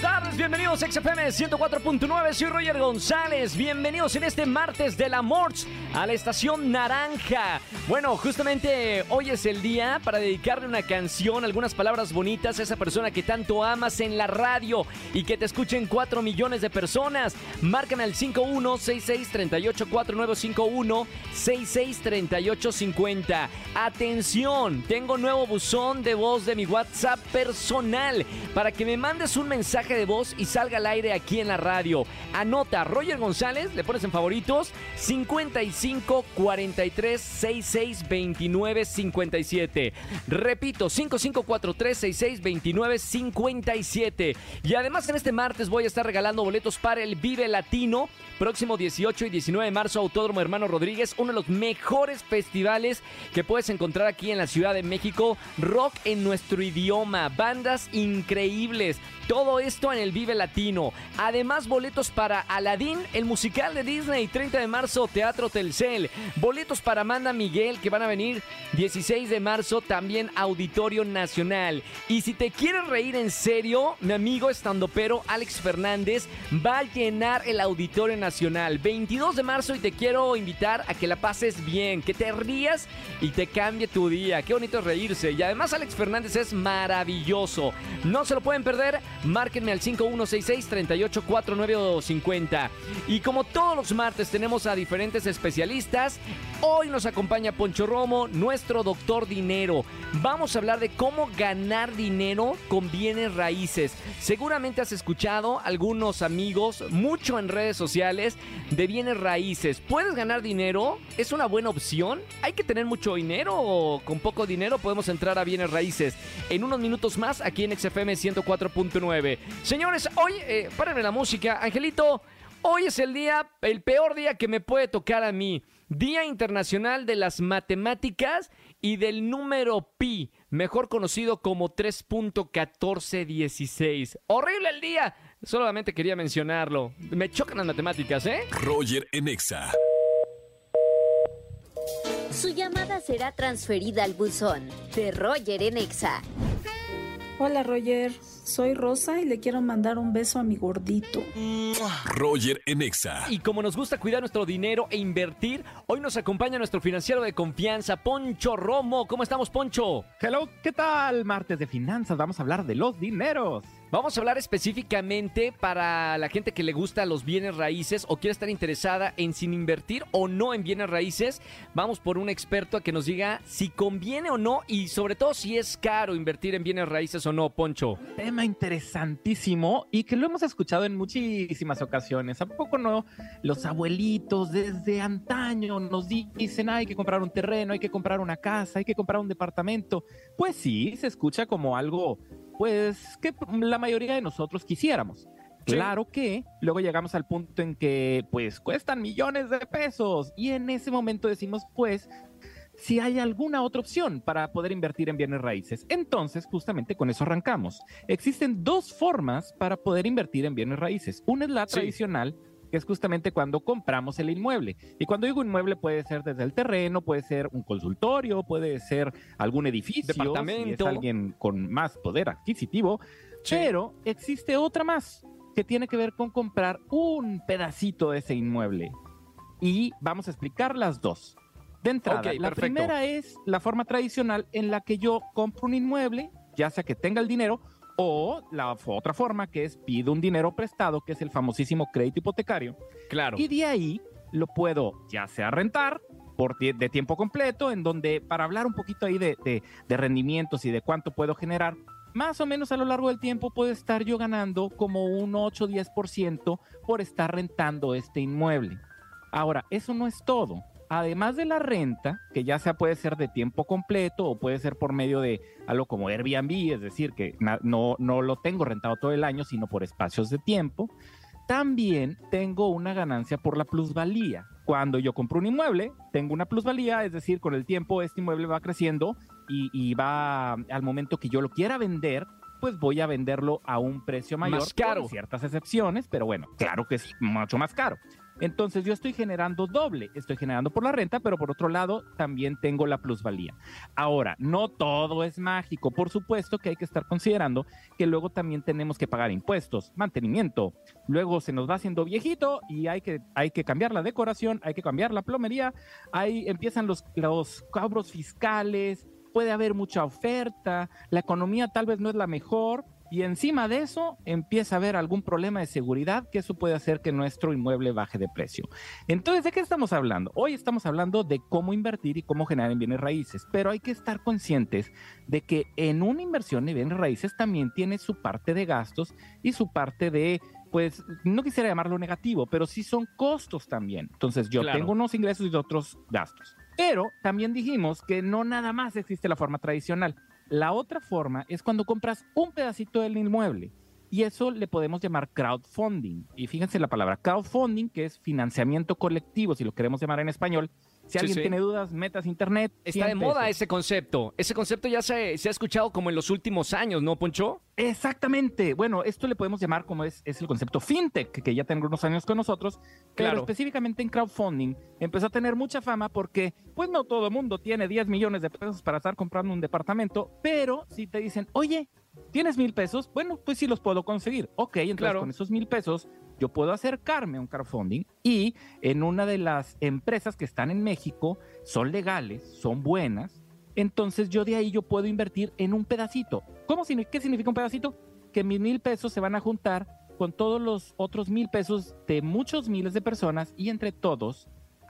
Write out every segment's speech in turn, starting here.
Buenas tardes, bienvenidos a XFM 104.9, soy Roger González, bienvenidos en este martes de la Morts a la estación Naranja. Bueno, justamente hoy es el día para dedicarle una canción, algunas palabras bonitas a esa persona que tanto amas en la radio y que te escuchen 4 millones de personas. Márcame al 5166384951 663850. Atención, tengo nuevo buzón de voz de mi WhatsApp personal para que me mandes un mensaje de voz y salga al aire aquí en la radio. Anota Roger González, le pones en favoritos 55 43 66 29 57. Repito, 5543 66 29 57. Y además en este martes voy a estar regalando boletos para el Vive Latino próximo 18 y 19 de marzo Autódromo Hermano Rodríguez, uno de los mejores festivales que puedes encontrar aquí en la Ciudad de México, rock en nuestro idioma, bandas increíbles. Todo esto en el Vive Latino. Además, boletos para Aladdin, el musical de Disney, 30 de marzo, Teatro Telcel. Boletos para Amanda Miguel, que van a venir 16 de marzo, también Auditorio Nacional. Y si te quieres reír en serio, mi amigo estandopero Alex Fernández va a llenar el Auditorio Nacional 22 de marzo y te quiero invitar a que la pases bien, que te rías y te cambie tu día. Qué bonito reírse. Y además Alex Fernández es maravilloso. No se lo pueden perder. Márquenme al 5166-384950. Y como todos los martes tenemos a diferentes especialistas, hoy nos acompaña Poncho Romo, nuestro doctor dinero. Vamos a hablar de cómo ganar dinero con bienes raíces. Seguramente has escuchado algunos amigos, mucho en redes sociales, de bienes raíces. ¿Puedes ganar dinero? ¿Es una buena opción? ¿Hay que tener mucho dinero o con poco dinero podemos entrar a bienes raíces? En unos minutos más aquí en XFM 104.9. Señores, hoy, eh, párenme la música. Angelito, hoy es el día, el peor día que me puede tocar a mí. Día Internacional de las Matemáticas y del número pi, mejor conocido como 3.1416. Horrible el día. Solamente quería mencionarlo. Me chocan las matemáticas, ¿eh? Roger en Exa. Su llamada será transferida al buzón de Roger en Exa. Hola Roger, soy Rosa y le quiero mandar un beso a mi gordito. Roger en Exa. Y como nos gusta cuidar nuestro dinero e invertir, hoy nos acompaña nuestro financiero de confianza, Poncho Romo. ¿Cómo estamos, Poncho? Hello, ¿qué tal? Martes de finanzas, vamos a hablar de los dineros. Vamos a hablar específicamente para la gente que le gusta los bienes raíces o quiere estar interesada en sin invertir o no en bienes raíces. Vamos por un experto a que nos diga si conviene o no y sobre todo si es caro invertir en bienes raíces o no, Poncho. Tema interesantísimo y que lo hemos escuchado en muchísimas ocasiones. ¿A poco no? Los abuelitos desde antaño nos dicen hay que comprar un terreno, hay que comprar una casa, hay que comprar un departamento. Pues sí, se escucha como algo pues que la mayoría de nosotros quisiéramos. Claro que luego llegamos al punto en que pues cuestan millones de pesos y en ese momento decimos pues si hay alguna otra opción para poder invertir en bienes raíces. Entonces, justamente con eso arrancamos. Existen dos formas para poder invertir en bienes raíces. Una es la Sí. tradicional, que es justamente cuando compramos el inmueble. Y cuando digo inmueble puede ser desde el terreno, puede ser un consultorio, puede ser algún edificio, si Departamento. es alguien con más poder adquisitivo. Sí. Pero existe otra más que tiene que ver con comprar un pedacito de ese inmueble. Y vamos a explicar las dos. De entrada, la perfecto. primera es la forma tradicional en la que yo compro un inmueble, ya sea que tenga el dinero, o la otra forma que es pido un dinero prestado, que es el famosísimo crédito hipotecario. Claro. Y de ahí lo puedo ya sea rentar por tie- de tiempo completo, en donde para hablar un poquito ahí de, de- de rendimientos y de cuánto puedo generar, más o menos a lo largo del tiempo puedo estar yo ganando como un 8-10% por estar rentando este inmueble. Ahora, eso no es todo. Además de la renta, que ya sea puede ser de tiempo completo o puede ser por medio de algo como Airbnb, es decir, que no, no lo tengo rentado todo el año, sino por espacios de tiempo, también tengo una ganancia por la plusvalía. Cuando yo compro un inmueble, tengo una plusvalía, es decir, con el tiempo este inmueble va creciendo y, y va al momento que yo lo quiera vender, pues voy a venderlo a un precio mayor. Más caro. con ciertas excepciones, pero bueno, claro que es mucho más caro. Entonces yo estoy generando doble, estoy generando por la renta, pero por otro lado también tengo la plusvalía. Ahora, no todo es mágico, por supuesto que hay que estar considerando que luego también tenemos que pagar impuestos, mantenimiento, luego se nos va haciendo viejito y hay que, hay que cambiar la decoración, hay que cambiar la plomería, ahí empiezan los, los cobros fiscales, puede haber mucha oferta, la economía tal vez no es la mejor y encima de eso empieza a haber algún problema de seguridad que eso puede hacer que nuestro inmueble baje de precio. Entonces, ¿de qué estamos hablando? Hoy estamos hablando de cómo invertir y cómo generar en bienes raíces, pero hay que estar conscientes de que en una inversión en bienes raíces también tiene su parte de gastos y su parte de pues no quisiera llamarlo negativo, pero sí son costos también. Entonces yo tengo unos ingresos y otros gastos. Pero también dijimos que no nada más existe la forma tradicional. La otra forma es cuando compras un pedacito del inmueble y eso le podemos llamar crowdfunding. Y fíjense la palabra crowdfunding, que es financiamiento colectivo, si lo queremos llamar en español, si alguien tiene dudas, metas internet. Está de moda ese concepto. Ese concepto ya se, se, ha escuchado como en los últimos años, ¿no, Poncho? Exactamente. Bueno, esto le podemos llamar como es, es el concepto fintech, que ya tengo unos años con nosotros, pero específicamente en crowdfunding empezó a tener mucha fama porque, pues no todo el mundo tiene 10 millones de pesos para estar comprando un departamento, pero si te dicen, oye, ¿tienes mil pesos? Bueno, pues sí los puedo conseguir. Ok, entonces con esos mil pesos yo puedo acercarme a un crowdfunding y en una de las empresas que están en México son legales, son buenas, entonces yo de ahí yo puedo invertir en un pedacito. ¿Cómo, ¿Qué significa un pedacito? Que mis mil pesos se van a juntar con todos los otros mil pesos de muchos miles de personas y entre todos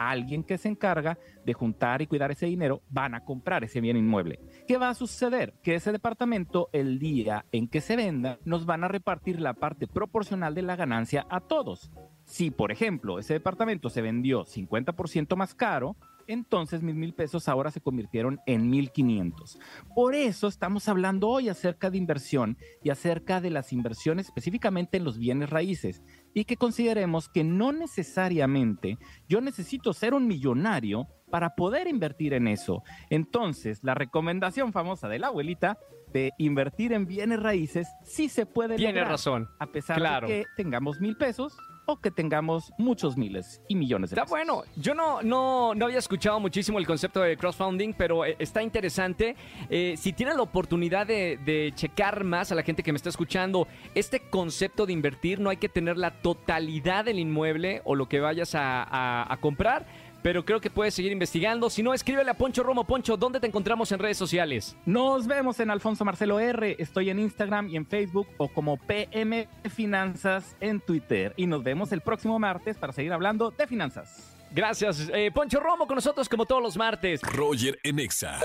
alguien que se encarga de juntar y cuidar ese dinero van a comprar ese bien inmueble. ¿Qué va a suceder? Que ese departamento, el día en que se venda, nos van a repartir la parte proporcional de la ganancia a todos. Si, por ejemplo, ese departamento se vendió 50% más caro, entonces mis mil pesos ahora se convirtieron en mil quinientos. Por eso estamos hablando hoy acerca de inversión y acerca de las inversiones específicamente en los bienes raíces y que consideremos que no necesariamente yo necesito ser un millonario para poder invertir en eso. Entonces, la recomendación famosa de la abuelita de invertir en bienes raíces sí se puede Tiene razón. A pesar de que tengamos mil pesos que tengamos muchos miles y millones de Está bueno. Yo no, no, no había escuchado muchísimo el concepto de crowdfunding, pero eh, está interesante. Eh, si tienen la oportunidad de, checar más a la gente que me está escuchando, este concepto de invertir no hay que tener la totalidad del inmueble o lo que vayas a comprar pero creo que puedes seguir investigando. Si no, escríbele a Poncho Romo. Poncho, ¿dónde te encontramos en redes sociales? Nos vemos en Alfonso Marcelo R. Estoy en Instagram y en Facebook o como PM Finanzas en Twitter. Y nos vemos el próximo martes para seguir hablando de finanzas. Gracias. Eh, Poncho Romo con nosotros como todos los martes. Roger Enexa.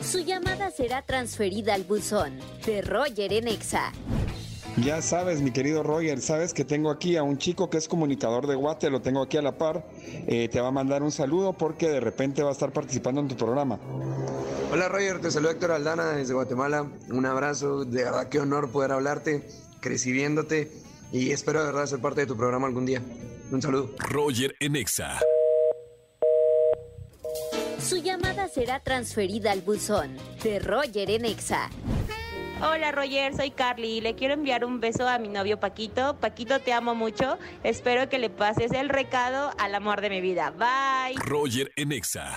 Su llamada será transferida al buzón de Roger Enexa. Ya sabes, mi querido Roger, sabes que tengo aquí a un chico que es comunicador de Guate, lo tengo aquí a la par. Eh, te va a mandar un saludo porque de repente va a estar participando en tu programa. Hola Roger, te saludo Héctor Aldana desde Guatemala. Un abrazo, de verdad qué honor poder hablarte, crecibiéndote y espero de verdad ser parte de tu programa algún día. Un saludo. Roger Enexa. Su llamada será transferida al buzón de Roger Enexa. Hola Roger, soy Carly. Le quiero enviar un beso a mi novio Paquito. Paquito, te amo mucho. Espero que le pases el recado al amor de mi vida. Bye. Roger Enexa.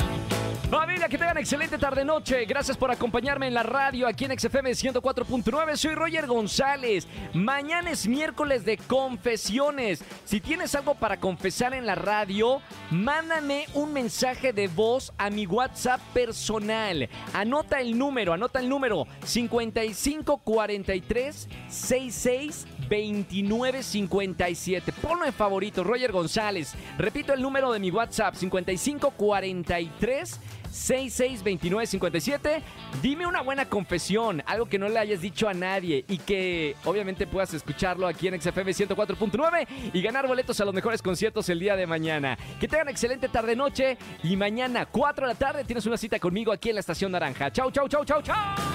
Familia, que tengan excelente tarde-noche. Gracias por acompañarme en la radio aquí en XFM 104.9. Soy Roger González. Mañana es miércoles de confesiones. Si tienes algo para confesar en la radio, mándame un mensaje de voz a mi WhatsApp personal. Anota el número, anota el número 5543 66 2957. Ponlo en favorito, Roger González. Repito el número de mi WhatsApp, 5543 662957. Dime una buena confesión, algo que no le hayas dicho a nadie y que obviamente puedas escucharlo aquí en XFM 104.9 y ganar boletos a los mejores conciertos el día de mañana. Que tengan excelente tarde noche y mañana 4 de la tarde tienes una cita conmigo aquí en la Estación Naranja. Chau, chau, chau, chau, chau.